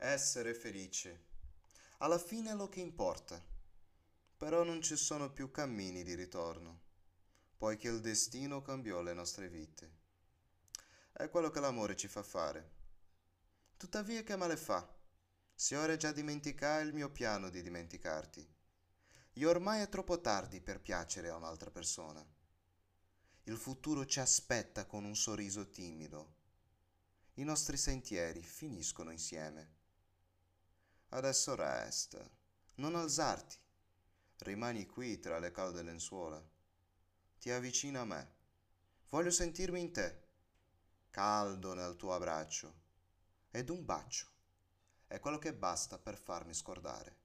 essere felice. Alla fine è lo che importa. Però non ci sono più cammini di ritorno, poiché il destino cambiò le nostre vite. È quello che l'amore ci fa fare. Tuttavia che male fa? Se ora già dimenticai il mio piano di dimenticarti. E ormai è troppo tardi per piacere a un'altra persona. Il futuro ci aspetta con un sorriso timido. I nostri sentieri finiscono insieme. Adesso resta, non alzarti. Rimani qui tra le calde lenzuola. Ti avvicina a me. Voglio sentirmi in te, caldo nel tuo abbraccio. Ed un bacio è quello che basta per farmi scordare.